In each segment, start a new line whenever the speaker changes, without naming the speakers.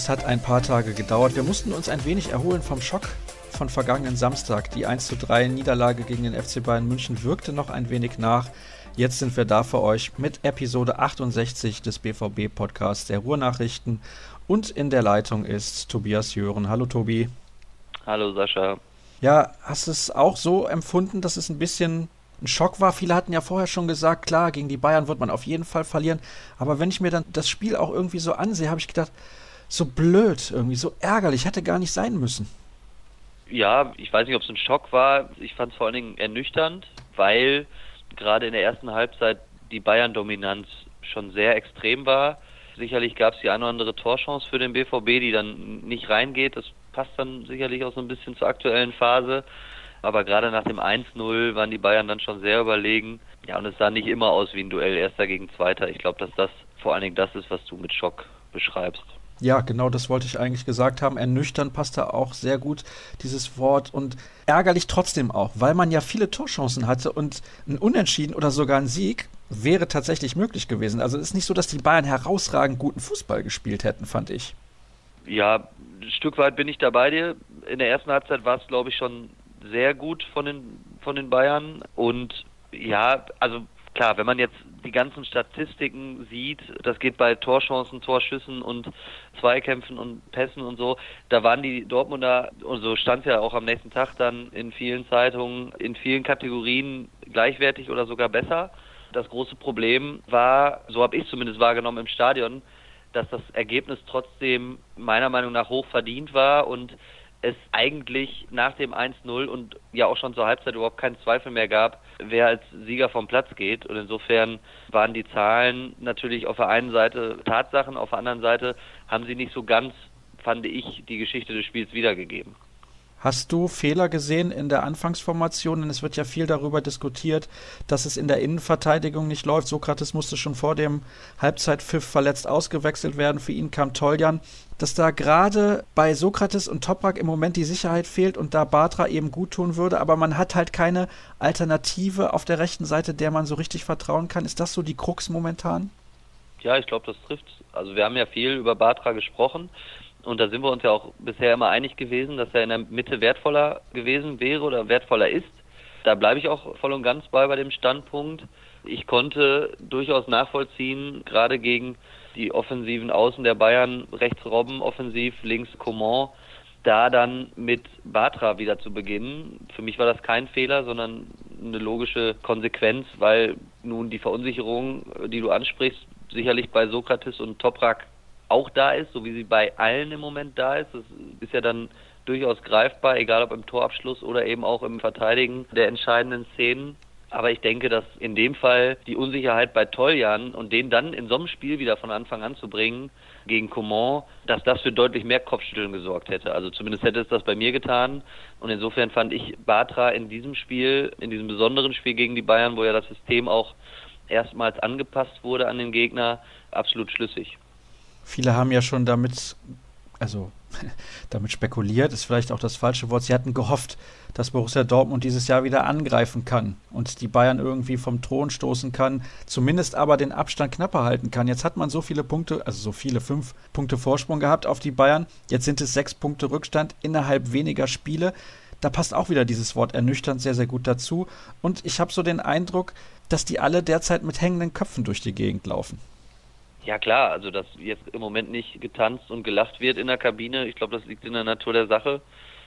Es hat ein paar Tage gedauert. Wir mussten uns ein wenig erholen vom Schock von vergangenen Samstag. Die 1 zu 3 Niederlage gegen den FC Bayern München wirkte noch ein wenig nach. Jetzt sind wir da für euch mit Episode 68 des BVB Podcasts der Ruhrnachrichten. Und in der Leitung ist Tobias Jören. Hallo Tobi.
Hallo Sascha.
Ja, hast du es auch so empfunden, dass es ein bisschen ein Schock war? Viele hatten ja vorher schon gesagt, klar, gegen die Bayern wird man auf jeden Fall verlieren. Aber wenn ich mir dann das Spiel auch irgendwie so ansehe, habe ich gedacht, so blöd, irgendwie so ärgerlich, hätte gar nicht sein müssen.
Ja, ich weiß nicht, ob es ein Schock war. Ich fand es vor allen Dingen ernüchternd, weil gerade in der ersten Halbzeit die Bayern-Dominanz schon sehr extrem war. Sicherlich gab es die eine oder andere Torchance für den BVB, die dann nicht reingeht. Das passt dann sicherlich auch so ein bisschen zur aktuellen Phase. Aber gerade nach dem 1-0 waren die Bayern dann schon sehr überlegen. Ja, und es sah nicht immer aus wie ein Duell Erster gegen Zweiter. Ich glaube, dass das vor allen Dingen das ist, was du mit Schock beschreibst.
Ja, genau das wollte ich eigentlich gesagt haben. Ernüchtern passt da auch sehr gut, dieses Wort. Und ärgerlich trotzdem auch, weil man ja viele Torchancen hatte und ein Unentschieden oder sogar ein Sieg wäre tatsächlich möglich gewesen. Also es ist nicht so, dass die Bayern herausragend guten Fußball gespielt hätten, fand ich.
Ja, ein Stück weit bin ich da bei dir. In der ersten Halbzeit war es, glaube ich, schon sehr gut von den, von den Bayern. Und ja, also klar, wenn man jetzt die ganzen Statistiken sieht, das geht bei Torchancen, Torschüssen und Zweikämpfen und Pässen und so, da waren die Dortmunder, und so stand es ja auch am nächsten Tag dann in vielen Zeitungen, in vielen Kategorien gleichwertig oder sogar besser. Das große Problem war, so habe ich zumindest wahrgenommen im Stadion, dass das Ergebnis trotzdem meiner Meinung nach hoch verdient war und es eigentlich nach dem 1-0 und ja auch schon zur Halbzeit überhaupt keinen Zweifel mehr gab, wer als Sieger vom Platz geht. Und insofern waren die Zahlen natürlich auf der einen Seite Tatsachen, auf der anderen Seite haben sie nicht so ganz, fand ich, die Geschichte des Spiels wiedergegeben.
Hast du Fehler gesehen in der Anfangsformation? Denn es wird ja viel darüber diskutiert, dass es in der Innenverteidigung nicht läuft. Sokrates musste schon vor dem Halbzeitpfiff verletzt ausgewechselt werden. Für ihn kam Toljan. Dass da gerade bei Sokrates und Toprak im Moment die Sicherheit fehlt und da Batra eben gut tun würde, aber man hat halt keine Alternative auf der rechten Seite, der man so richtig vertrauen kann. Ist das so die Krux momentan?
Ja, ich glaube, das trifft. Also wir haben ja viel über Batra gesprochen. Und da sind wir uns ja auch bisher immer einig gewesen, dass er in der Mitte wertvoller gewesen wäre oder wertvoller ist. Da bleibe ich auch voll und ganz bei bei dem Standpunkt. Ich konnte durchaus nachvollziehen, gerade gegen die offensiven Außen der Bayern, rechts Robben offensiv, links Coman, da dann mit Batra wieder zu beginnen. Für mich war das kein Fehler, sondern eine logische Konsequenz, weil nun die Verunsicherung, die du ansprichst, sicherlich bei Sokrates und Toprak auch da ist, so wie sie bei allen im Moment da ist. Das ist ja dann durchaus greifbar, egal ob im Torabschluss oder eben auch im Verteidigen der entscheidenden Szenen. Aber ich denke, dass in dem Fall die Unsicherheit bei Toljan und den dann in so einem Spiel wieder von Anfang an zu bringen gegen Coman, dass das für deutlich mehr Kopfschütteln gesorgt hätte. Also zumindest hätte es das bei mir getan. Und insofern fand ich Batra in diesem Spiel, in diesem besonderen Spiel gegen die Bayern, wo ja das System auch erstmals angepasst wurde an den Gegner, absolut schlüssig.
Viele haben ja schon damit, also damit spekuliert, ist vielleicht auch das falsche Wort. Sie hatten gehofft, dass Borussia Dortmund dieses Jahr wieder angreifen kann und die Bayern irgendwie vom Thron stoßen kann, zumindest aber den Abstand knapper halten kann. Jetzt hat man so viele Punkte, also so viele fünf Punkte Vorsprung gehabt auf die Bayern. Jetzt sind es sechs Punkte Rückstand innerhalb weniger Spiele. Da passt auch wieder dieses Wort ernüchternd sehr, sehr gut dazu. Und ich habe so den Eindruck, dass die alle derzeit mit hängenden Köpfen durch die Gegend laufen.
Ja klar, also dass jetzt im Moment nicht getanzt und gelacht wird in der Kabine, ich glaube, das liegt in der Natur der Sache.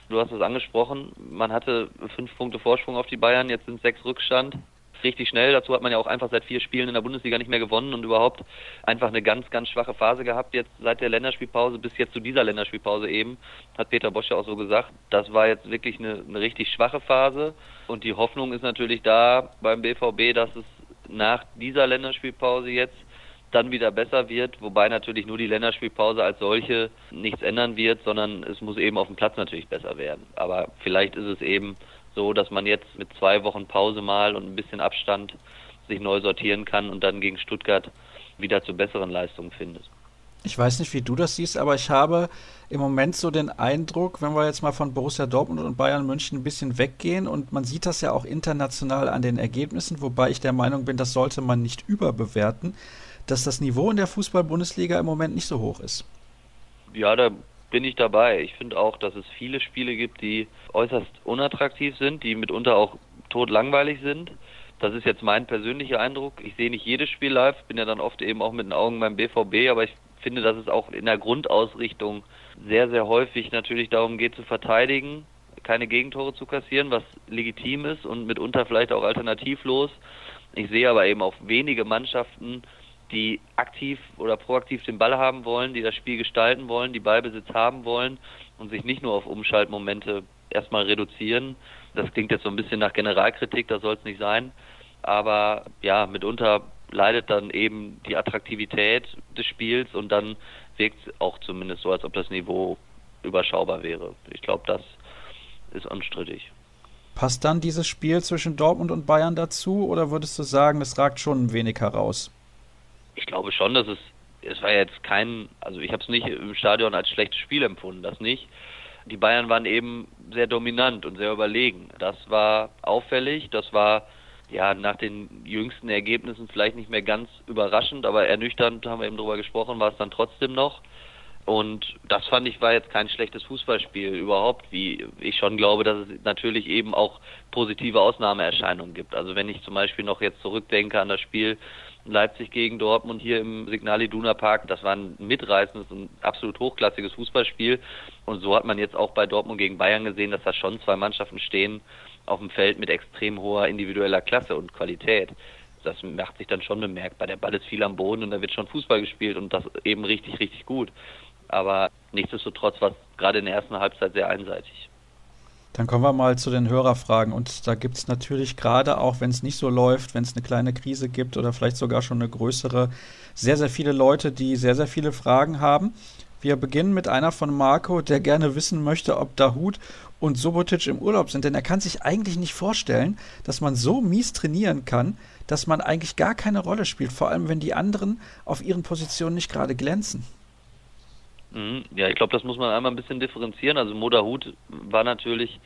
Du hast es angesprochen, man hatte fünf Punkte Vorsprung auf die Bayern, jetzt sind sechs Rückstand. Richtig schnell, dazu hat man ja auch einfach seit vier Spielen in der Bundesliga nicht mehr gewonnen und überhaupt einfach eine ganz, ganz schwache Phase gehabt, jetzt seit der Länderspielpause bis jetzt zu dieser Länderspielpause eben, hat Peter Bosch ja auch so gesagt. Das war jetzt wirklich eine, eine richtig schwache Phase und die Hoffnung ist natürlich da beim BVB, dass es nach dieser Länderspielpause jetzt dann wieder besser wird, wobei natürlich nur die Länderspielpause als solche nichts ändern wird, sondern es muss eben auf dem Platz natürlich besser werden. Aber vielleicht ist es eben so, dass man jetzt mit zwei Wochen Pause mal und ein bisschen Abstand sich neu sortieren kann und dann gegen Stuttgart wieder zu besseren Leistungen findet.
Ich weiß nicht, wie du das siehst, aber ich habe im Moment so den Eindruck, wenn wir jetzt mal von Borussia Dortmund und Bayern München ein bisschen weggehen und man sieht das ja auch international an den Ergebnissen, wobei ich der Meinung bin, das sollte man nicht überbewerten, dass das Niveau in der Fußball-Bundesliga im Moment nicht so hoch ist.
Ja, da bin ich dabei. Ich finde auch, dass es viele Spiele gibt, die äußerst unattraktiv sind, die mitunter auch totlangweilig sind. Das ist jetzt mein persönlicher Eindruck. Ich sehe nicht jedes Spiel live, bin ja dann oft eben auch mit den Augen beim BVB, aber ich finde, dass es auch in der Grundausrichtung sehr, sehr häufig natürlich darum geht zu verteidigen, keine Gegentore zu kassieren, was legitim ist und mitunter vielleicht auch alternativlos. Ich sehe aber eben auch wenige Mannschaften, die aktiv oder proaktiv den Ball haben wollen, die das Spiel gestalten wollen, die Ballbesitz haben wollen und sich nicht nur auf Umschaltmomente erstmal reduzieren. Das klingt jetzt so ein bisschen nach Generalkritik, das soll es nicht sein. Aber ja, mitunter leidet dann eben die Attraktivität des Spiels und dann wirkt es auch zumindest so, als ob das Niveau überschaubar wäre. Ich glaube, das ist unstrittig.
Passt dann dieses Spiel zwischen Dortmund und Bayern dazu oder würdest du sagen, es ragt schon ein wenig heraus?
Ich glaube schon, dass es, es war jetzt kein, also ich habe es nicht im Stadion als schlechtes Spiel empfunden, das nicht. Die Bayern waren eben sehr dominant und sehr überlegen. Das war auffällig, das war ja nach den jüngsten Ergebnissen vielleicht nicht mehr ganz überraschend, aber ernüchternd haben wir eben drüber gesprochen, war es dann trotzdem noch. Und das fand ich war jetzt kein schlechtes Fußballspiel überhaupt, wie ich schon glaube, dass es natürlich eben auch positive Ausnahmeerscheinungen gibt. Also wenn ich zum Beispiel noch jetzt zurückdenke an das Spiel Leipzig gegen Dortmund hier im Signal Iduna Park, das war ein mitreißendes und absolut hochklassiges Fußballspiel. Und so hat man jetzt auch bei Dortmund gegen Bayern gesehen, dass da schon zwei Mannschaften stehen auf dem Feld mit extrem hoher individueller Klasse und Qualität das macht sich dann schon bemerkbar. Der Ball ist viel am Boden und da wird schon Fußball gespielt und das eben richtig, richtig gut aber nichtsdestotrotz war es gerade in der ersten Halbzeit sehr einseitig.
Dann kommen wir mal zu den Hörerfragen. Und da gibt es natürlich gerade auch, wenn es nicht so läuft, wenn es eine kleine Krise gibt oder vielleicht sogar schon eine größere, sehr, sehr viele Leute, die sehr, sehr viele Fragen haben. Wir beginnen mit einer von Marco, der gerne wissen möchte, ob Dahut und Subotic im Urlaub sind. Denn er kann sich eigentlich nicht vorstellen, dass man so mies trainieren kann, dass man eigentlich gar keine Rolle spielt. Vor allem, wenn die anderen auf ihren Positionen nicht gerade glänzen.
Mhm. Ja, ich glaube, das muss man einmal ein bisschen differenzieren. Also Moderhut war natürlich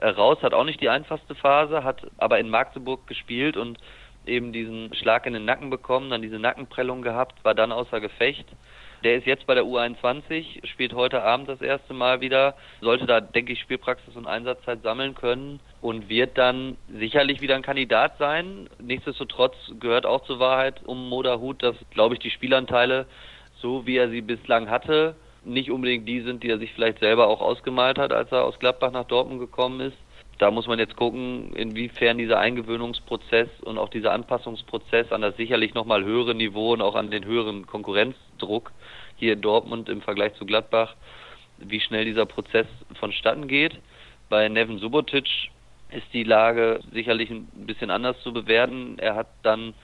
äh, raus, hat auch nicht die einfachste Phase, hat aber in Magdeburg gespielt und eben diesen Schlag in den Nacken bekommen, dann diese Nackenprellung gehabt, war dann außer Gefecht. Der ist jetzt bei der U21, spielt heute Abend das erste Mal wieder, sollte da, denke ich, Spielpraxis und Einsatzzeit sammeln können und wird dann sicherlich wieder ein Kandidat sein. Nichtsdestotrotz gehört auch zur Wahrheit um Moderhut, dass, glaube ich, die Spielanteile, so wie er sie bislang hatte, nicht unbedingt die sind, die er sich vielleicht selber auch ausgemalt hat, als er aus Gladbach nach Dortmund gekommen ist. Da muss man jetzt gucken, inwiefern dieser Eingewöhnungsprozess und auch dieser Anpassungsprozess an das sicherlich nochmal höhere Niveau und auch an den höheren Konkurrenzdruck hier in Dortmund im Vergleich zu Gladbach, wie schnell dieser Prozess vonstatten geht. Bei Nevin Subotic ist die Lage sicherlich ein bisschen anders zu bewerten. Er hat dann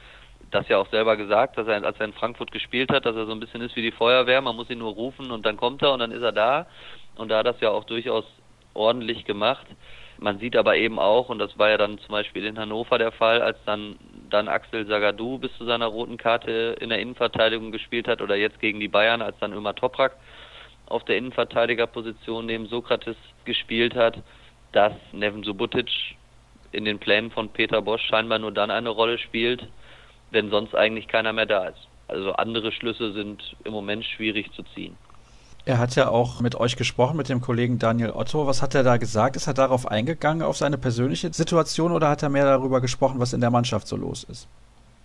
das ja auch selber gesagt, dass er, als er in Frankfurt gespielt hat, dass er so ein bisschen ist wie die Feuerwehr, man muss ihn nur rufen und dann kommt er und dann ist er da. Und da hat das ja auch durchaus ordentlich gemacht. Man sieht aber eben auch, und das war ja dann zum Beispiel in Hannover der Fall, als dann, dann Axel Sagadou bis zu seiner roten Karte in der Innenverteidigung gespielt hat oder jetzt gegen die Bayern, als dann Ömer Toprak auf der Innenverteidigerposition neben Sokrates gespielt hat, dass Nevin Subotic in den Plänen von Peter Bosch scheinbar nur dann eine Rolle spielt, wenn sonst eigentlich keiner mehr da ist. Also andere Schlüsse sind im Moment schwierig zu ziehen.
Er hat ja auch mit euch gesprochen, mit dem Kollegen Daniel Otto. Was hat er da gesagt? Ist er darauf eingegangen, auf seine persönliche Situation oder hat er mehr darüber gesprochen, was in der Mannschaft so los ist?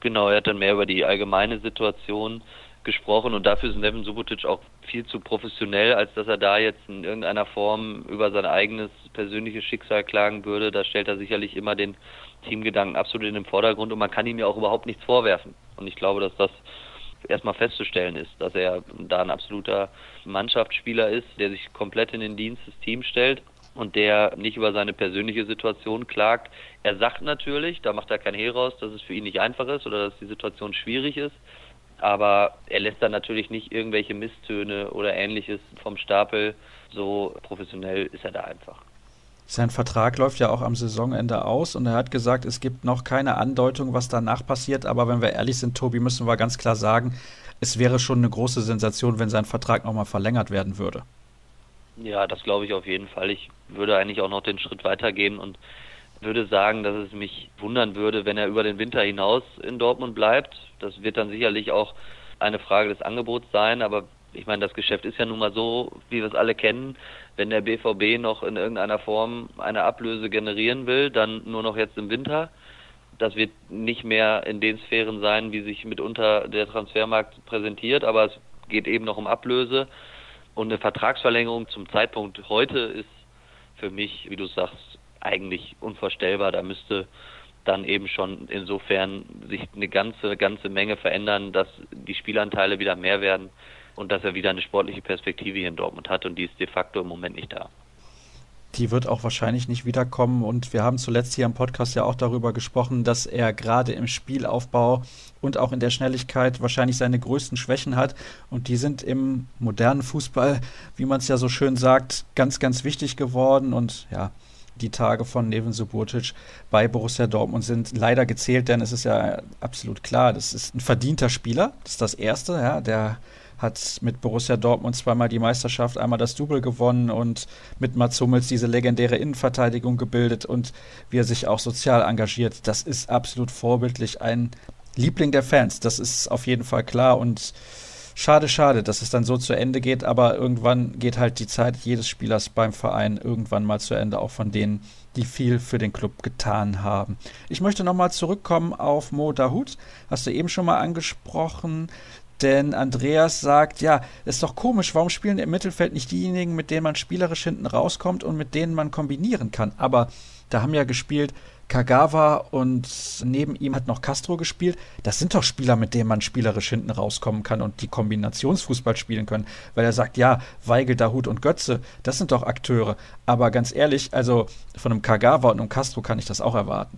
Genau, er hat dann mehr über die allgemeine Situation gesprochen und dafür ist Nevin Subotic auch viel zu professionell, als dass er da jetzt in irgendeiner Form über sein eigenes persönliches Schicksal klagen würde. Da stellt er sicherlich immer den Teamgedanken absolut in den Vordergrund und man kann ihm ja auch überhaupt nichts vorwerfen. Und ich glaube, dass das erstmal festzustellen ist, dass er da ein absoluter Mannschaftsspieler ist, der sich komplett in den Dienst des Teams stellt und der nicht über seine persönliche Situation klagt. Er sagt natürlich, da macht er kein Hehl raus, dass es für ihn nicht einfach ist oder dass die Situation schwierig ist, aber er lässt dann natürlich nicht irgendwelche Misstöne oder ähnliches vom Stapel. So professionell ist er da einfach.
Sein Vertrag läuft ja auch am Saisonende aus und er hat gesagt, es gibt noch keine Andeutung, was danach passiert. Aber wenn wir ehrlich sind, Tobi, müssen wir ganz klar sagen, es wäre schon eine große Sensation, wenn sein Vertrag nochmal verlängert werden würde.
Ja, das glaube ich auf jeden Fall. Ich würde eigentlich auch noch den Schritt weitergehen und würde sagen, dass es mich wundern würde, wenn er über den Winter hinaus in Dortmund bleibt. Das wird dann sicherlich auch eine Frage des Angebots sein, aber ich meine, das Geschäft ist ja nun mal so, wie wir es alle kennen. Wenn der BVB noch in irgendeiner Form eine Ablöse generieren will, dann nur noch jetzt im Winter. Das wird nicht mehr in den Sphären sein, wie sich mitunter der Transfermarkt präsentiert, aber es geht eben noch um Ablöse. Und eine Vertragsverlängerung zum Zeitpunkt heute ist für mich, wie du sagst, eigentlich unvorstellbar. Da müsste dann eben schon insofern sich eine ganze, ganze Menge verändern, dass die Spielanteile wieder mehr werden und dass er wieder eine sportliche Perspektive hier in Dortmund hat und die ist de facto im Moment nicht da.
Die wird auch wahrscheinlich nicht wiederkommen und wir haben zuletzt hier im Podcast ja auch darüber gesprochen, dass er gerade im Spielaufbau und auch in der Schnelligkeit wahrscheinlich seine größten Schwächen hat und die sind im modernen Fußball, wie man es ja so schön sagt, ganz, ganz wichtig geworden und ja, die Tage von Neven Subotic bei Borussia Dortmund sind leider gezählt, denn es ist ja absolut klar, das ist ein verdienter Spieler. Das ist das Erste, ja, der hat mit Borussia Dortmund zweimal die Meisterschaft, einmal das Double gewonnen und mit Mats Hummels diese legendäre Innenverteidigung gebildet und wie er sich auch sozial engagiert. Das ist absolut vorbildlich. Ein Liebling der Fans, das ist auf jeden Fall klar und Schade, schade, dass es dann so zu Ende geht, aber irgendwann geht halt die Zeit jedes Spielers beim Verein irgendwann mal zu Ende, auch von denen, die viel für den Club getan haben. Ich möchte nochmal zurückkommen auf Mo Dahut. Hast du eben schon mal angesprochen. Denn Andreas sagt, ja, ist doch komisch, warum spielen im Mittelfeld nicht diejenigen, mit denen man spielerisch hinten rauskommt und mit denen man kombinieren kann? Aber da haben ja gespielt Kagawa und neben ihm hat noch Castro gespielt. Das sind doch Spieler, mit denen man spielerisch hinten rauskommen kann und die Kombinationsfußball spielen können. Weil er sagt, ja, Weigel, Dahut und Götze, das sind doch Akteure. Aber ganz ehrlich, also von einem Kagawa und einem Castro kann ich das auch erwarten.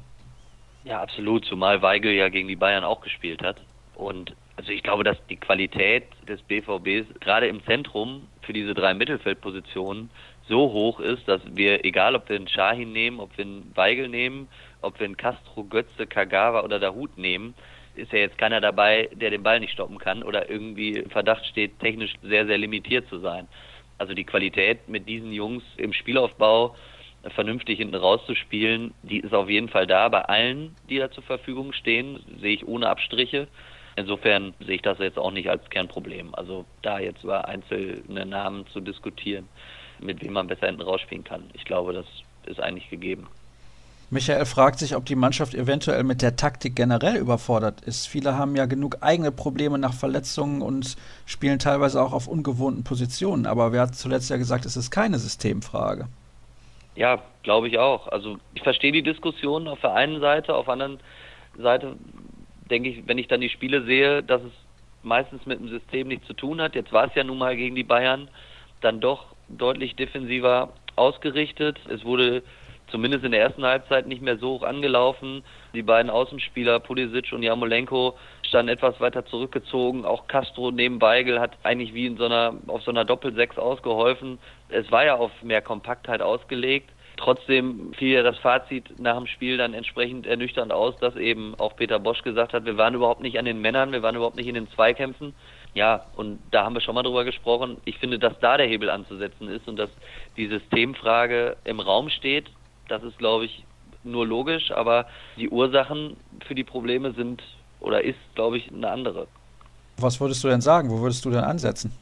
Ja, absolut, zumal Weigel ja gegen die Bayern auch gespielt hat. Und also ich glaube, dass die Qualität des BVBs gerade im Zentrum für diese drei Mittelfeldpositionen so hoch ist, dass wir, egal ob wir einen Shahin nehmen, ob wir einen Weigel nehmen, ob wir einen Castro, Götze, Kagawa oder Dahut nehmen, ist ja jetzt keiner dabei, der den Ball nicht stoppen kann oder irgendwie im Verdacht steht, technisch sehr, sehr limitiert zu sein. Also die Qualität mit diesen Jungs im Spielaufbau vernünftig hinten rauszuspielen, die ist auf jeden Fall da. Bei allen, die da zur Verfügung stehen, sehe ich ohne Abstriche. Insofern sehe ich das jetzt auch nicht als Kernproblem. Also da jetzt über einzelne Namen zu diskutieren, mit wem man besser hinten rausspielen kann. Ich glaube, das ist eigentlich gegeben.
Michael fragt sich, ob die Mannschaft eventuell mit der Taktik generell überfordert ist. Viele haben ja genug eigene Probleme nach Verletzungen und spielen teilweise auch auf ungewohnten Positionen. Aber wer hat zuletzt ja gesagt, es ist keine Systemfrage?
Ja, glaube ich auch. Also ich verstehe die Diskussion auf der einen Seite, auf der anderen Seite denke ich, wenn ich dann die Spiele sehe, dass es meistens mit dem System nichts zu tun hat. Jetzt war es ja nun mal gegen die Bayern dann doch deutlich defensiver ausgerichtet. Es wurde zumindest in der ersten Halbzeit nicht mehr so hoch angelaufen. Die beiden Außenspieler Pulisic und Jamolenko standen etwas weiter zurückgezogen. Auch Castro neben Beigel hat eigentlich wie in so einer auf so einer Doppelsechs ausgeholfen. Es war ja auf mehr Kompaktheit ausgelegt. Trotzdem fiel ja das Fazit nach dem Spiel dann entsprechend ernüchternd aus, dass eben auch Peter Bosch gesagt hat, wir waren überhaupt nicht an den Männern, wir waren überhaupt nicht in den Zweikämpfen. Ja, und da haben wir schon mal drüber gesprochen. Ich finde, dass da der Hebel anzusetzen ist und dass die Systemfrage im Raum steht. Das ist, glaube ich, nur logisch, aber die Ursachen für die Probleme sind oder ist, glaube ich, eine andere.
Was würdest du denn sagen? Wo würdest du denn ansetzen?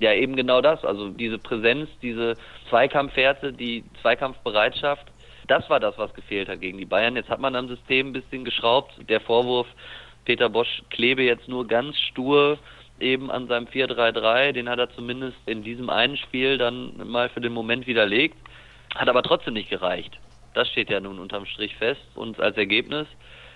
Ja, eben genau das. Also diese Präsenz, diese Zweikampfwerte, die Zweikampfbereitschaft, das war das, was gefehlt hat gegen die Bayern. Jetzt hat man am System ein bisschen geschraubt. Der Vorwurf, Peter Bosch klebe jetzt nur ganz stur eben an seinem 4-3-3, den hat er zumindest in diesem einen Spiel dann mal für den Moment widerlegt, hat aber trotzdem nicht gereicht. Das steht ja nun unterm Strich fest und als Ergebnis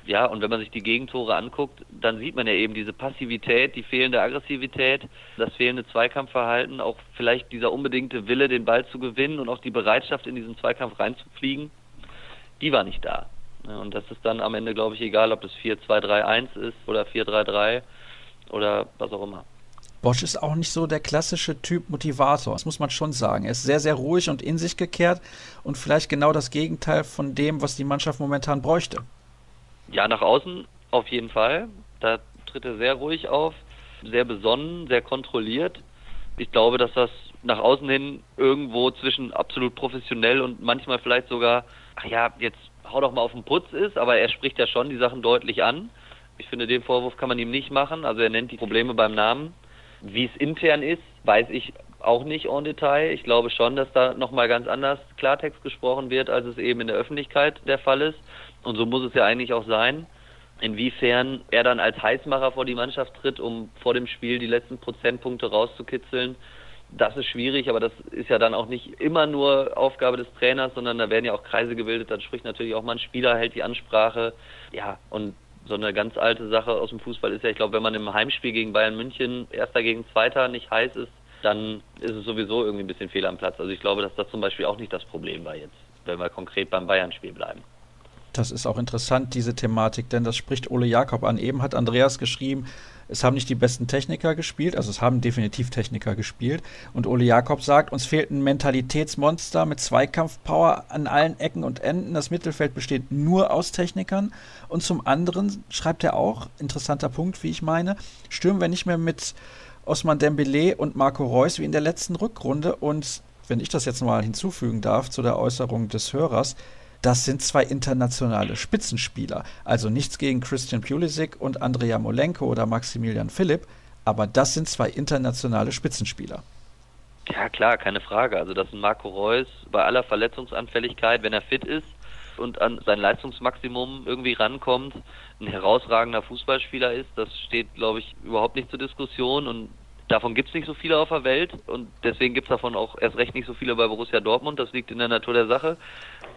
ja, und wenn man sich die Gegentore anguckt, dann sieht man ja eben diese Passivität, die fehlende Aggressivität, das fehlende Zweikampfverhalten, auch vielleicht dieser unbedingte Wille, den Ball zu gewinnen und auch die Bereitschaft, in diesen Zweikampf reinzufliegen, die war nicht da. Und das ist dann am Ende, glaube ich, egal, ob das 4-2-3-1 ist oder 4-3-3 oder was auch immer.
Bosch ist auch nicht so der klassische Typ Motivator, das muss man schon sagen. Er ist sehr, sehr ruhig und in sich gekehrt und vielleicht genau das Gegenteil von dem, was die Mannschaft momentan bräuchte.
Ja, nach außen auf jeden Fall. Da tritt er sehr ruhig auf, sehr besonnen, sehr kontrolliert. Ich glaube, dass das nach außen hin irgendwo zwischen absolut professionell und manchmal vielleicht sogar, ach ja, jetzt hau doch mal auf den Putz ist, aber er spricht ja schon die Sachen deutlich an. Ich finde, den Vorwurf kann man ihm nicht machen. Also er nennt die Probleme beim Namen. Wie es intern ist, weiß ich auch nicht en Detail. Ich glaube schon, dass da nochmal ganz anders Klartext gesprochen wird, als es eben in der Öffentlichkeit der Fall ist. Und so muss es ja eigentlich auch sein. Inwiefern er dann als Heißmacher vor die Mannschaft tritt, um vor dem Spiel die letzten Prozentpunkte rauszukitzeln, das ist schwierig, aber das ist ja dann auch nicht immer nur Aufgabe des Trainers, sondern da werden ja auch Kreise gebildet, dann spricht natürlich auch mal ein Spieler, hält die Ansprache. Ja, und so eine ganz alte Sache aus dem Fußball ist ja, ich glaube, wenn man im Heimspiel gegen Bayern München Erster gegen Zweiter nicht heiß ist, dann ist es sowieso irgendwie ein bisschen fehl am Platz. Also ich glaube, dass das zum Beispiel auch nicht das Problem war jetzt, wenn wir konkret beim Bayern-Spiel bleiben.
Das ist auch interessant, diese Thematik, denn das spricht Ole Jakob an. Eben hat Andreas geschrieben, es haben nicht die besten Techniker gespielt, also es haben definitiv Techniker gespielt. Und Ole Jakob sagt, uns fehlt ein Mentalitätsmonster mit Zweikampfpower an allen Ecken und Enden. Das Mittelfeld besteht nur aus Technikern. Und zum anderen schreibt er auch, interessanter Punkt, wie ich meine, stürmen wir nicht mehr mit Osman Dembele und Marco Reus wie in der letzten Rückrunde. Und wenn ich das jetzt mal hinzufügen darf zu der Äußerung des Hörers, das sind zwei internationale Spitzenspieler. Also nichts gegen Christian Pulisic und Andrea Molenko oder Maximilian Philipp, aber das sind zwei internationale Spitzenspieler.
Ja, klar, keine Frage. Also, dass Marco Reus bei aller Verletzungsanfälligkeit, wenn er fit ist und an sein Leistungsmaximum irgendwie rankommt, ein herausragender Fußballspieler ist, das steht, glaube ich, überhaupt nicht zur Diskussion und Davon gibt es nicht so viele auf der Welt und deswegen gibt es davon auch erst recht nicht so viele bei Borussia Dortmund. Das liegt in der Natur der Sache.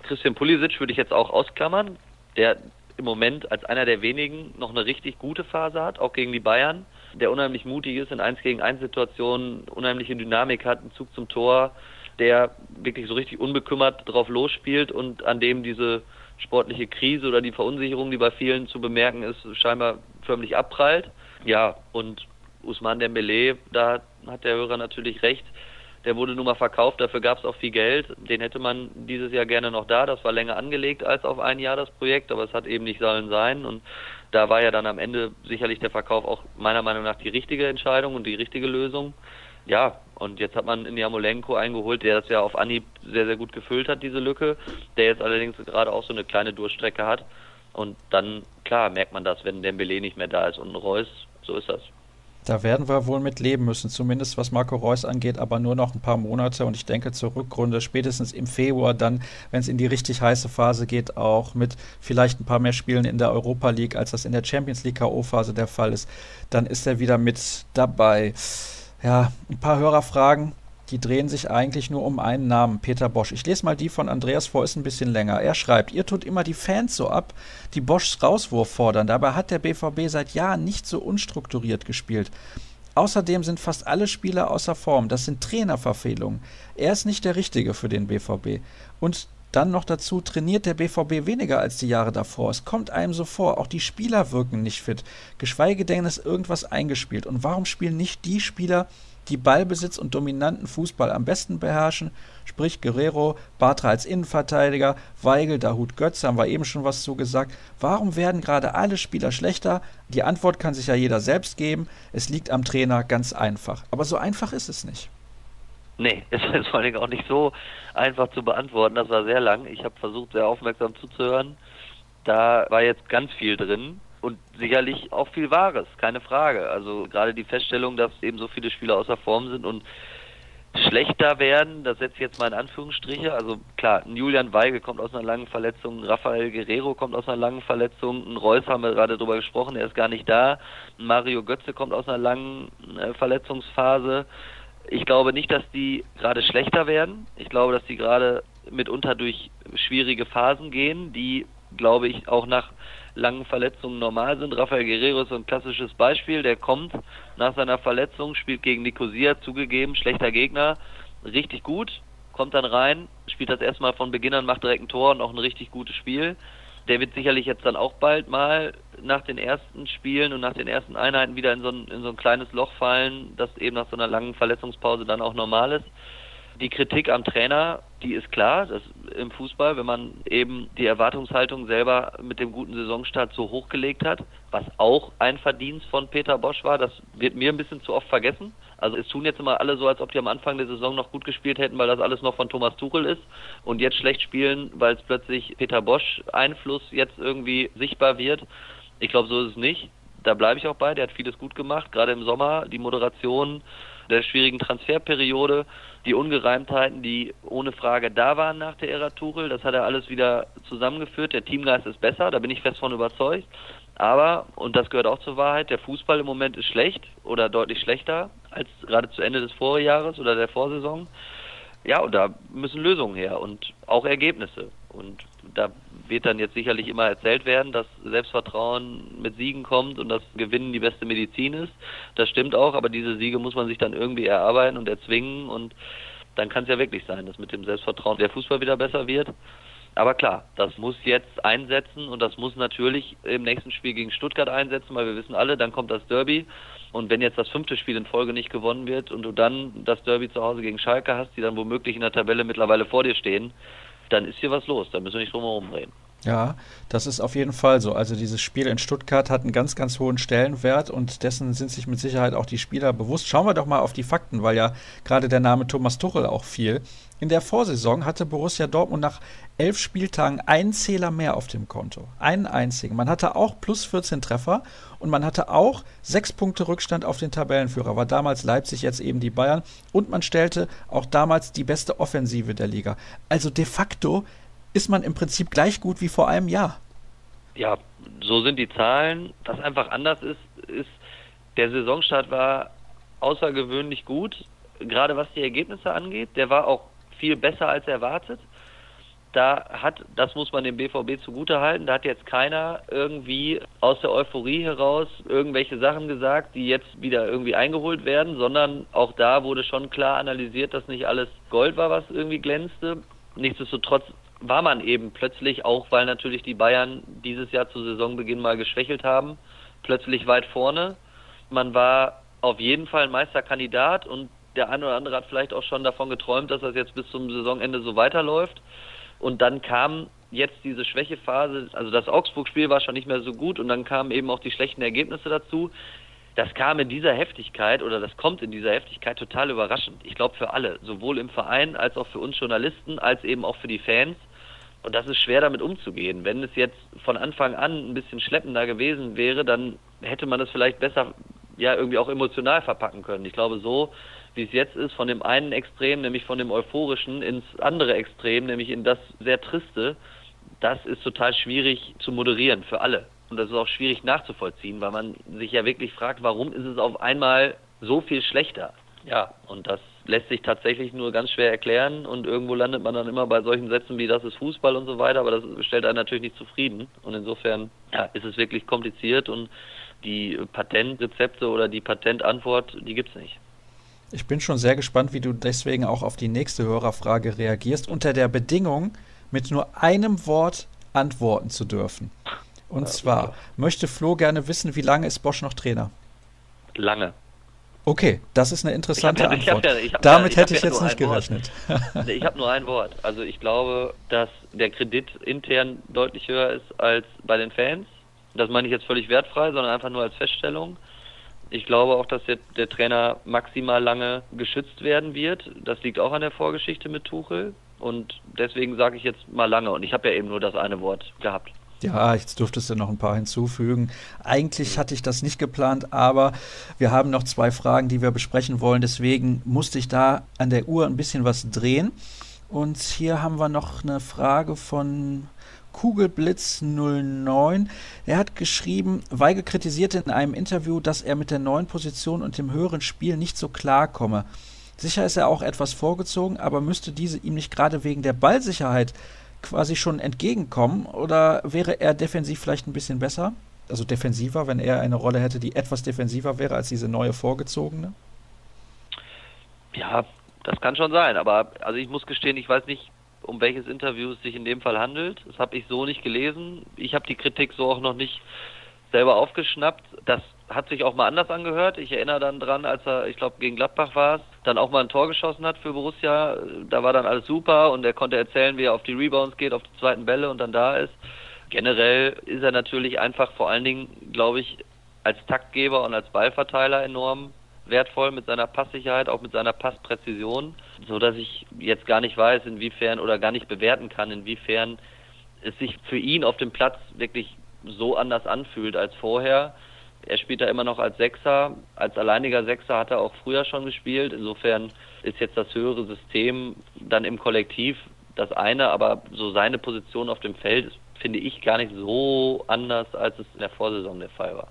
Christian Pulisic würde ich jetzt auch ausklammern, der im Moment als einer der wenigen noch eine richtig gute Phase hat, auch gegen die Bayern, der unheimlich mutig ist in 1 gegen 1 Situationen, unheimliche Dynamik hat, einen Zug zum Tor, der wirklich so richtig unbekümmert drauf losspielt und an dem diese sportliche Krise oder die Verunsicherung, die bei vielen zu bemerken ist, scheinbar förmlich abprallt. Ja, und Usman Dembele, da hat der Hörer natürlich recht. Der wurde nun mal verkauft, dafür gab es auch viel Geld. Den hätte man dieses Jahr gerne noch da. Das war länger angelegt als auf ein Jahr das Projekt, aber es hat eben nicht sollen sein. Und da war ja dann am Ende sicherlich der Verkauf auch meiner Meinung nach die richtige Entscheidung und die richtige Lösung. Ja, und jetzt hat man in Jamolenko eingeholt, der das ja auf Anhieb sehr, sehr gut gefüllt hat, diese Lücke, der jetzt allerdings gerade auch so eine kleine Durchstrecke hat. Und dann, klar, merkt man das, wenn Dembele nicht mehr da ist und Reus, so ist das.
Da werden wir wohl mit leben müssen, zumindest was Marco Reus angeht, aber nur noch ein paar Monate und ich denke zur Rückrunde spätestens im Februar dann, wenn es in die richtig heiße Phase geht, auch mit vielleicht ein paar mehr Spielen in der Europa League, als das in der Champions League KO-Phase der Fall ist, dann ist er wieder mit dabei. Ja, ein paar Hörerfragen die drehen sich eigentlich nur um einen Namen, Peter Bosch. Ich lese mal die von Andreas vor, ist ein bisschen länger. Er schreibt, ihr tut immer die Fans so ab, die Boschs Rauswurf fordern. Dabei hat der BVB seit Jahren nicht so unstrukturiert gespielt. Außerdem sind fast alle Spieler außer Form. Das sind Trainerverfehlungen. Er ist nicht der Richtige für den BVB. Und dann noch dazu trainiert der BVB weniger als die Jahre davor. Es kommt einem so vor, auch die Spieler wirken nicht fit. Geschweige denn ist irgendwas eingespielt. Und warum spielen nicht die Spieler, die Ballbesitz und dominanten Fußball am besten beherrschen, sprich Guerrero, Bartra als Innenverteidiger, Weigel, Dahut Götz, haben wir eben schon was zu gesagt. Warum werden gerade alle Spieler schlechter? Die Antwort kann sich ja jeder selbst geben. Es liegt am Trainer ganz einfach. Aber so einfach ist es nicht.
Nee, es ist vor allem auch nicht so einfach zu beantworten. Das war sehr lang. Ich habe versucht, sehr aufmerksam zuzuhören. Da war jetzt ganz viel drin und sicherlich auch viel Wahres, keine Frage. Also gerade die Feststellung, dass eben so viele Spieler außer Form sind und schlechter werden, das setze ich jetzt mal in Anführungsstriche. Also klar, ein Julian Weigel kommt aus einer langen Verletzung, ein Rafael Guerrero kommt aus einer langen Verletzung, ein Reus haben wir gerade drüber gesprochen, er ist gar nicht da. Ein Mario Götze kommt aus einer langen äh, Verletzungsphase. Ich glaube nicht, dass die gerade schlechter werden. Ich glaube, dass die gerade mitunter durch schwierige Phasen gehen, die, glaube ich, auch nach langen Verletzungen normal sind. Rafael Guerrero ist ein klassisches Beispiel. Der kommt nach seiner Verletzung, spielt gegen Nicosia, zugegeben, schlechter Gegner, richtig gut, kommt dann rein, spielt das erstmal von Beginn an, macht direkt ein Tor und auch ein richtig gutes Spiel. Der wird sicherlich jetzt dann auch bald mal nach den ersten Spielen und nach den ersten Einheiten wieder in so ein, in so ein kleines Loch fallen, das eben nach so einer langen Verletzungspause dann auch normal ist. Die Kritik am Trainer, die ist klar, das im Fußball, wenn man eben die Erwartungshaltung selber mit dem guten Saisonstart so hochgelegt hat, was auch ein Verdienst von Peter Bosch war, das wird mir ein bisschen zu oft vergessen. Also es tun jetzt immer alle so, als ob die am Anfang der Saison noch gut gespielt hätten, weil das alles noch von Thomas Tuchel ist und jetzt schlecht spielen, weil es plötzlich Peter Bosch Einfluss jetzt irgendwie sichtbar wird. Ich glaube, so ist es nicht da bleibe ich auch bei, der hat vieles gut gemacht, gerade im Sommer, die Moderation der schwierigen Transferperiode, die Ungereimtheiten, die ohne Frage da waren nach der Ära Tuchel, das hat er alles wieder zusammengeführt. Der Teamgeist ist besser, da bin ich fest von überzeugt. Aber, und das gehört auch zur Wahrheit, der Fußball im Moment ist schlecht oder deutlich schlechter als gerade zu Ende des Vorjahres oder der Vorsaison. Ja, und da müssen Lösungen her und auch Ergebnisse. Und da wird dann jetzt sicherlich immer erzählt werden, dass Selbstvertrauen mit Siegen kommt und dass Gewinnen die beste Medizin ist. Das stimmt auch, aber diese Siege muss man sich dann irgendwie erarbeiten und erzwingen und dann kann es ja wirklich sein, dass mit dem Selbstvertrauen der Fußball wieder besser wird. Aber klar, das muss jetzt einsetzen und das muss natürlich im nächsten Spiel gegen Stuttgart einsetzen, weil wir wissen alle, dann kommt das Derby. Und wenn jetzt das fünfte Spiel in Folge nicht gewonnen wird und du dann das Derby zu Hause gegen Schalke hast, die dann womöglich in der Tabelle mittlerweile vor dir stehen, dann ist hier was los. Da müssen wir nicht drum herum reden.
Ja, das ist auf jeden Fall so. Also dieses Spiel in Stuttgart hat einen ganz, ganz hohen Stellenwert und dessen sind sich mit Sicherheit auch die Spieler bewusst. Schauen wir doch mal auf die Fakten, weil ja gerade der Name Thomas Tuchel auch fiel. In der Vorsaison hatte Borussia Dortmund nach elf Spieltagen einen Zähler mehr auf dem Konto. Einen einzigen. Man hatte auch plus 14 Treffer und man hatte auch sechs Punkte Rückstand auf den Tabellenführer. War damals Leipzig, jetzt eben die Bayern. Und man stellte auch damals die beste Offensive der Liga. Also de facto ist man im Prinzip gleich gut wie vor einem Jahr.
Ja, so sind die Zahlen. Was einfach anders ist, ist, der Saisonstart war außergewöhnlich gut, gerade was die Ergebnisse angeht. Der war auch viel besser als erwartet. Da hat, das muss man dem BVB zugutehalten, da hat jetzt keiner irgendwie aus der Euphorie heraus irgendwelche Sachen gesagt, die jetzt wieder irgendwie eingeholt werden, sondern auch da wurde schon klar analysiert, dass nicht alles Gold war, was irgendwie glänzte. Nichtsdestotrotz war man eben plötzlich, auch weil natürlich die Bayern dieses Jahr zu Saisonbeginn mal geschwächelt haben, plötzlich weit vorne. Man war auf jeden Fall ein Meisterkandidat und der eine oder andere hat vielleicht auch schon davon geträumt, dass das jetzt bis zum Saisonende so weiterläuft. Und dann kam jetzt diese Schwächephase, also das Augsburg-Spiel war schon nicht mehr so gut und dann kamen eben auch die schlechten Ergebnisse dazu das kam in dieser Heftigkeit oder das kommt in dieser Heftigkeit total überraschend. Ich glaube für alle, sowohl im Verein als auch für uns Journalisten, als eben auch für die Fans. Und das ist schwer damit umzugehen. Wenn es jetzt von Anfang an ein bisschen schleppender gewesen wäre, dann hätte man es vielleicht besser ja irgendwie auch emotional verpacken können. Ich glaube so, wie es jetzt ist, von dem einen Extrem, nämlich von dem euphorischen, ins andere Extrem, nämlich in das sehr triste, das ist total schwierig zu moderieren für alle. Und das ist auch schwierig nachzuvollziehen, weil man sich ja wirklich fragt, warum ist es auf einmal so viel schlechter? Ja, und das lässt sich tatsächlich nur ganz schwer erklären und irgendwo landet man dann immer bei solchen Sätzen wie das ist Fußball und so weiter, aber das stellt einen natürlich nicht zufrieden und insofern ja, ist es wirklich kompliziert und die Patentrezepte oder die Patentantwort, die gibt's nicht.
Ich bin schon sehr gespannt, wie du deswegen auch auf die nächste Hörerfrage reagierst, unter der Bedingung, mit nur einem Wort antworten zu dürfen. Und ja, zwar super. möchte Flo gerne wissen, wie lange ist Bosch noch Trainer?
Lange.
Okay, das ist eine interessante ja, Antwort. Ja, Damit hätte ich jetzt nicht gerechnet.
ich habe nur ein Wort. Also ich glaube, dass der Kredit intern deutlich höher ist als bei den Fans. Das meine ich jetzt völlig wertfrei, sondern einfach nur als Feststellung. Ich glaube auch, dass der, der Trainer maximal lange geschützt werden wird. Das liegt auch an der Vorgeschichte mit Tuchel. Und deswegen sage ich jetzt mal lange. Und ich habe ja eben nur das eine Wort gehabt.
Ja, jetzt dürftest du noch ein paar hinzufügen. Eigentlich hatte ich das nicht geplant, aber wir haben noch zwei Fragen, die wir besprechen wollen. Deswegen musste ich da an der Uhr ein bisschen was drehen. Und hier haben wir noch eine Frage von Kugelblitz09. Er hat geschrieben, Weige kritisierte in einem Interview, dass er mit der neuen Position und dem höheren Spiel nicht so klar komme. Sicher ist er auch etwas vorgezogen, aber müsste diese ihm nicht gerade wegen der Ballsicherheit quasi schon entgegenkommen oder wäre er defensiv vielleicht ein bisschen besser? Also defensiver, wenn er eine Rolle hätte, die etwas defensiver wäre als diese neue vorgezogene?
Ja, das kann schon sein, aber also ich muss gestehen, ich weiß nicht, um welches Interview es sich in dem Fall handelt. Das habe ich so nicht gelesen. Ich habe die Kritik so auch noch nicht selber aufgeschnappt. Das hat sich auch mal anders angehört. Ich erinnere dann dran, als er, ich glaube, gegen Gladbach war es, dann auch mal ein Tor geschossen hat für Borussia. Da war dann alles super und er konnte erzählen, wie er auf die Rebounds geht, auf die zweiten Bälle und dann da ist. Generell ist er natürlich einfach vor allen Dingen, glaube ich, als Taktgeber und als Ballverteiler enorm wertvoll mit seiner Passsicherheit, auch mit seiner Passpräzision, so dass ich jetzt gar nicht weiß, inwiefern oder gar nicht bewerten kann, inwiefern es sich für ihn auf dem Platz wirklich so anders anfühlt als vorher. Er spielt da immer noch als Sechser. Als alleiniger Sechser hat er auch früher schon gespielt. Insofern ist jetzt das höhere System dann im Kollektiv das eine, aber so seine Position auf dem Feld ist, finde ich, gar nicht so anders, als es in der Vorsaison der Fall war.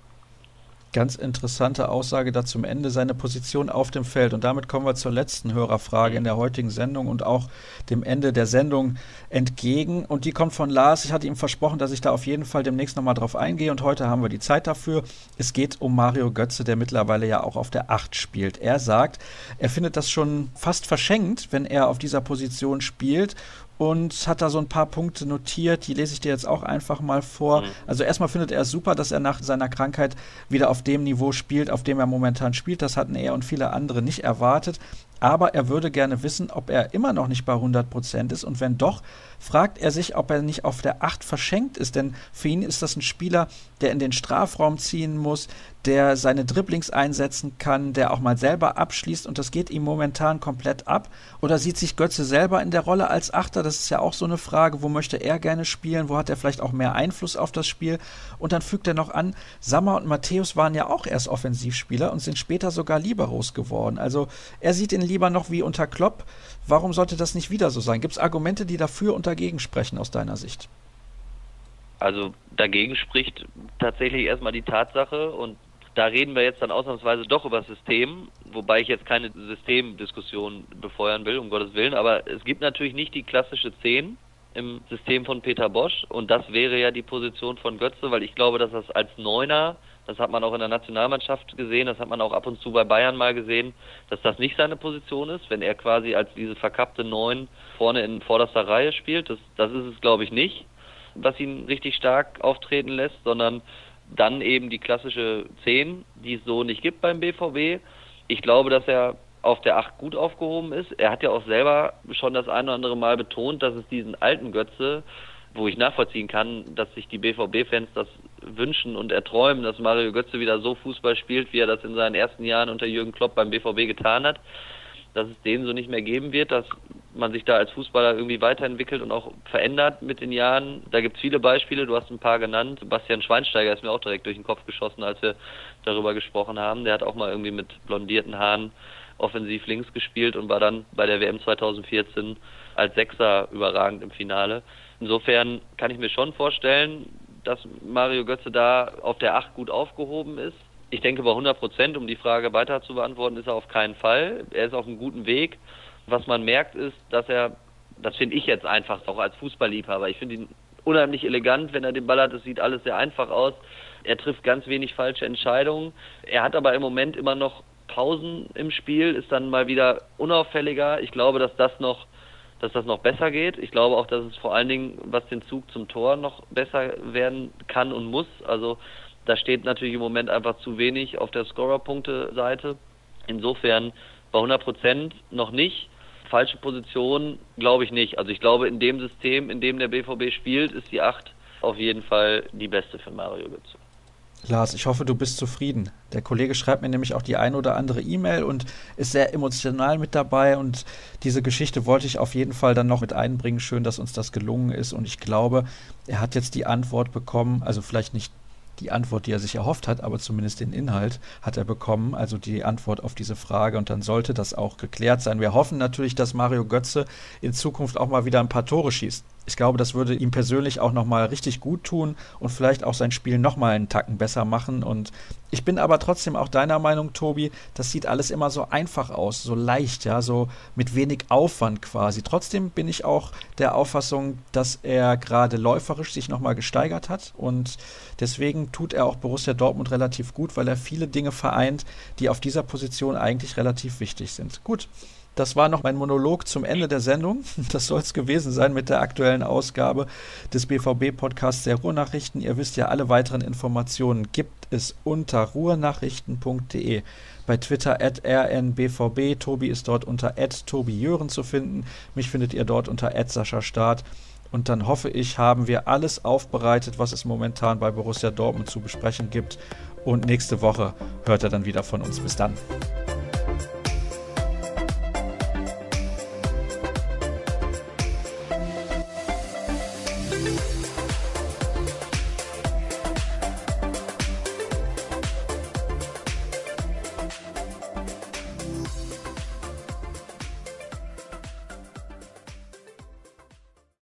Ganz interessante Aussage da zum Ende, seine Position auf dem Feld. Und damit kommen wir zur letzten Hörerfrage in der heutigen Sendung und auch dem Ende der Sendung entgegen. Und die kommt von Lars. Ich hatte ihm versprochen, dass ich da auf jeden Fall demnächst nochmal drauf eingehe. Und heute haben wir die Zeit dafür. Es geht um Mario Götze, der mittlerweile ja auch auf der 8 spielt. Er sagt, er findet das schon fast verschenkt, wenn er auf dieser Position spielt und hat da so ein paar Punkte notiert, die lese ich dir jetzt auch einfach mal vor. Mhm. Also erstmal findet er es super, dass er nach seiner Krankheit wieder auf dem Niveau spielt, auf dem er momentan spielt. Das hatten er und viele andere nicht erwartet aber er würde gerne wissen, ob er immer noch nicht bei 100 Prozent ist und wenn doch, fragt er sich, ob er nicht auf der 8 verschenkt ist, denn für ihn ist das ein Spieler, der in den Strafraum ziehen muss, der seine Dribblings einsetzen kann, der auch mal selber abschließt und das geht ihm momentan komplett ab. Oder sieht sich Götze selber in der Rolle als Achter? Das ist ja auch so eine Frage, wo möchte er gerne spielen, wo hat er vielleicht auch mehr Einfluss auf das Spiel? Und dann fügt er noch an, Sammer und Matthäus waren ja auch erst Offensivspieler und sind später sogar Liberos geworden. Also er sieht ihn lieber noch wie unter Klopp. Warum sollte das nicht wieder so sein? Gibt es Argumente, die dafür und dagegen sprechen aus deiner Sicht?
Also dagegen spricht tatsächlich erstmal die Tatsache und da reden wir jetzt dann ausnahmsweise doch über System, wobei ich jetzt keine Systemdiskussion befeuern will, um Gottes Willen, aber es gibt natürlich nicht die klassische 10 im System von Peter Bosch und das wäre ja die Position von Götze, weil ich glaube, dass das als Neuner das hat man auch in der Nationalmannschaft gesehen, das hat man auch ab und zu bei Bayern mal gesehen, dass das nicht seine Position ist, wenn er quasi als diese verkappte Neun vorne in vorderster Reihe spielt. Das, das ist es, glaube ich, nicht, was ihn richtig stark auftreten lässt, sondern dann eben die klassische Zehn, die es so nicht gibt beim BVB. Ich glaube, dass er auf der Acht gut aufgehoben ist. Er hat ja auch selber schon das ein oder andere Mal betont, dass es diesen alten Götze wo ich nachvollziehen kann, dass sich die BVB-Fans das wünschen und erträumen, dass Mario Götze wieder so Fußball spielt, wie er das in seinen ersten Jahren unter Jürgen Klopp beim BVB getan hat, dass es den so nicht mehr geben wird, dass man sich da als Fußballer irgendwie weiterentwickelt und auch verändert mit den Jahren. Da gibt es viele Beispiele, du hast ein paar genannt. Sebastian Schweinsteiger ist mir auch direkt durch den Kopf geschossen, als wir darüber gesprochen haben. Der hat auch mal irgendwie mit blondierten Haaren offensiv links gespielt und war dann bei der WM 2014 als Sechser überragend im Finale. Insofern kann ich mir schon vorstellen, dass Mario Götze da auf der Acht gut aufgehoben ist. Ich denke bei 100 Prozent, um die Frage weiter zu beantworten, ist er auf keinen Fall. Er ist auf einem guten Weg. Was man merkt ist, dass er, das finde ich jetzt einfach auch als Fußballliebhaber, ich finde ihn unheimlich elegant, wenn er den Ball hat. Es sieht alles sehr einfach aus. Er trifft ganz wenig falsche Entscheidungen. Er hat aber im Moment immer noch Pausen im Spiel, ist dann mal wieder unauffälliger. Ich glaube, dass das noch dass das noch besser geht. Ich glaube auch, dass es vor allen Dingen, was den Zug zum Tor noch besser werden kann und muss. Also da steht natürlich im Moment einfach zu wenig auf der Scorer-Punkte-Seite. Insofern bei 100 Prozent noch nicht. Falsche Position glaube ich nicht. Also ich glaube, in dem System, in dem der BVB spielt, ist die 8 auf jeden Fall die beste für Mario Götze.
Lars, ich hoffe, du bist zufrieden. Der Kollege schreibt mir nämlich auch die ein oder andere E-Mail und ist sehr emotional mit dabei. Und diese Geschichte wollte ich auf jeden Fall dann noch mit einbringen. Schön, dass uns das gelungen ist. Und ich glaube, er hat jetzt die Antwort bekommen, also vielleicht nicht die Antwort, die er sich erhofft hat, aber zumindest den Inhalt hat er bekommen, also die Antwort auf diese Frage und dann sollte das auch geklärt sein. Wir hoffen natürlich, dass Mario Götze in Zukunft auch mal wieder ein paar Tore schießt. Ich glaube, das würde ihm persönlich auch nochmal richtig gut tun und vielleicht auch sein Spiel nochmal einen Tacken besser machen. Und ich bin aber trotzdem auch deiner Meinung, Tobi, das sieht alles immer so einfach aus, so leicht, ja, so mit wenig Aufwand quasi. Trotzdem bin ich auch der Auffassung, dass er gerade läuferisch sich nochmal gesteigert hat und deswegen tut er auch Borussia Dortmund relativ gut, weil er viele Dinge vereint, die auf dieser Position eigentlich relativ wichtig sind. Gut, das war noch mein Monolog zum Ende der Sendung. Das soll es gewesen sein mit der aktuellen Ausgabe des BVB-Podcasts der Ruhrnachrichten. Ihr wisst ja, alle weiteren Informationen gibt es unter ruhrnachrichten.de. Bei Twitter at rnbvb. Tobi ist dort unter at Tobi Jören zu finden. Mich findet ihr dort unter at Sascha Start. Und dann hoffe ich, haben wir alles aufbereitet, was es momentan bei Borussia Dortmund zu besprechen gibt. Und nächste Woche hört er dann wieder von uns. Bis dann.